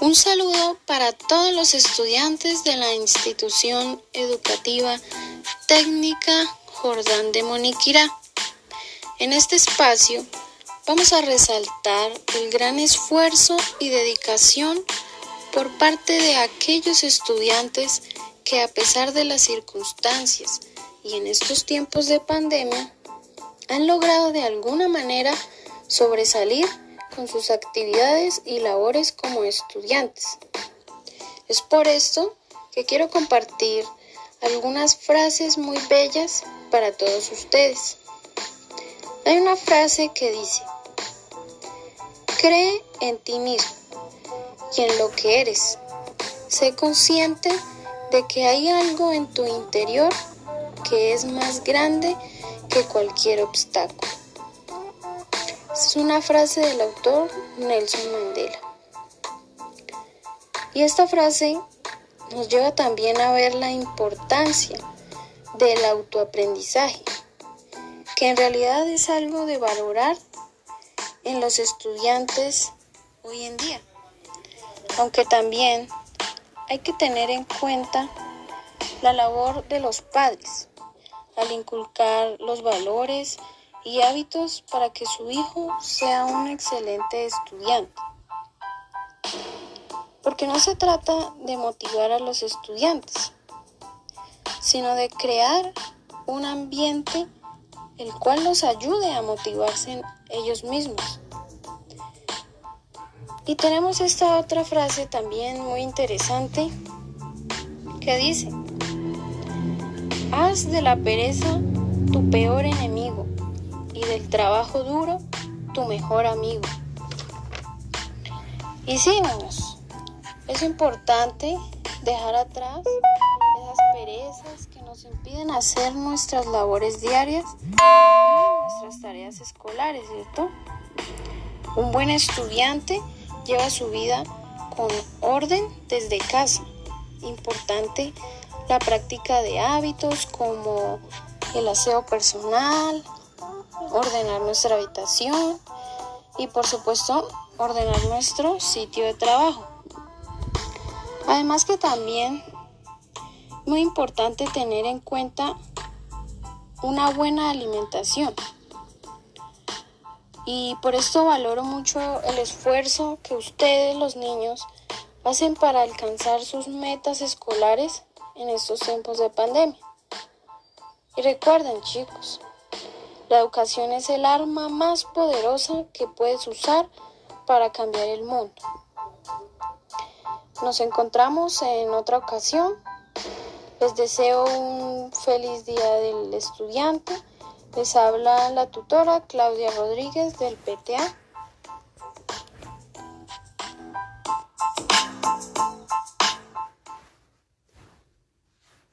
Un saludo para todos los estudiantes de la institución educativa técnica Jordán de Moniquirá. En este espacio vamos a resaltar el gran esfuerzo y dedicación por parte de aquellos estudiantes que a pesar de las circunstancias y en estos tiempos de pandemia han logrado de alguna manera sobresalir con sus actividades y labores como estudiantes. Es por esto que quiero compartir algunas frases muy bellas para todos ustedes. Hay una frase que dice, cree en ti mismo y en lo que eres. Sé consciente de que hay algo en tu interior que es más grande que cualquier obstáculo. Es una frase del autor Nelson Mandela. Y esta frase nos lleva también a ver la importancia del autoaprendizaje, que en realidad es algo de valorar en los estudiantes hoy en día. Aunque también hay que tener en cuenta la labor de los padres al inculcar los valores y hábitos para que su hijo sea un excelente estudiante. Porque no se trata de motivar a los estudiantes, sino de crear un ambiente el cual los ayude a motivarse ellos mismos. Y tenemos esta otra frase también muy interesante que dice, haz de la pereza tu peor enemigo del trabajo duro tu mejor amigo. Y sí, niños, es importante dejar atrás esas perezas que nos impiden hacer nuestras labores diarias nuestras tareas escolares, ¿cierto? Un buen estudiante lleva su vida con orden desde casa. Importante la práctica de hábitos como el aseo personal, ordenar nuestra habitación y por supuesto ordenar nuestro sitio de trabajo. Además que también muy importante tener en cuenta una buena alimentación. Y por esto valoro mucho el esfuerzo que ustedes, los niños, hacen para alcanzar sus metas escolares en estos tiempos de pandemia. Y recuerden, chicos, la educación es el arma más poderosa que puedes usar para cambiar el mundo. Nos encontramos en otra ocasión. Les deseo un feliz día del estudiante. Les habla la tutora Claudia Rodríguez del PTA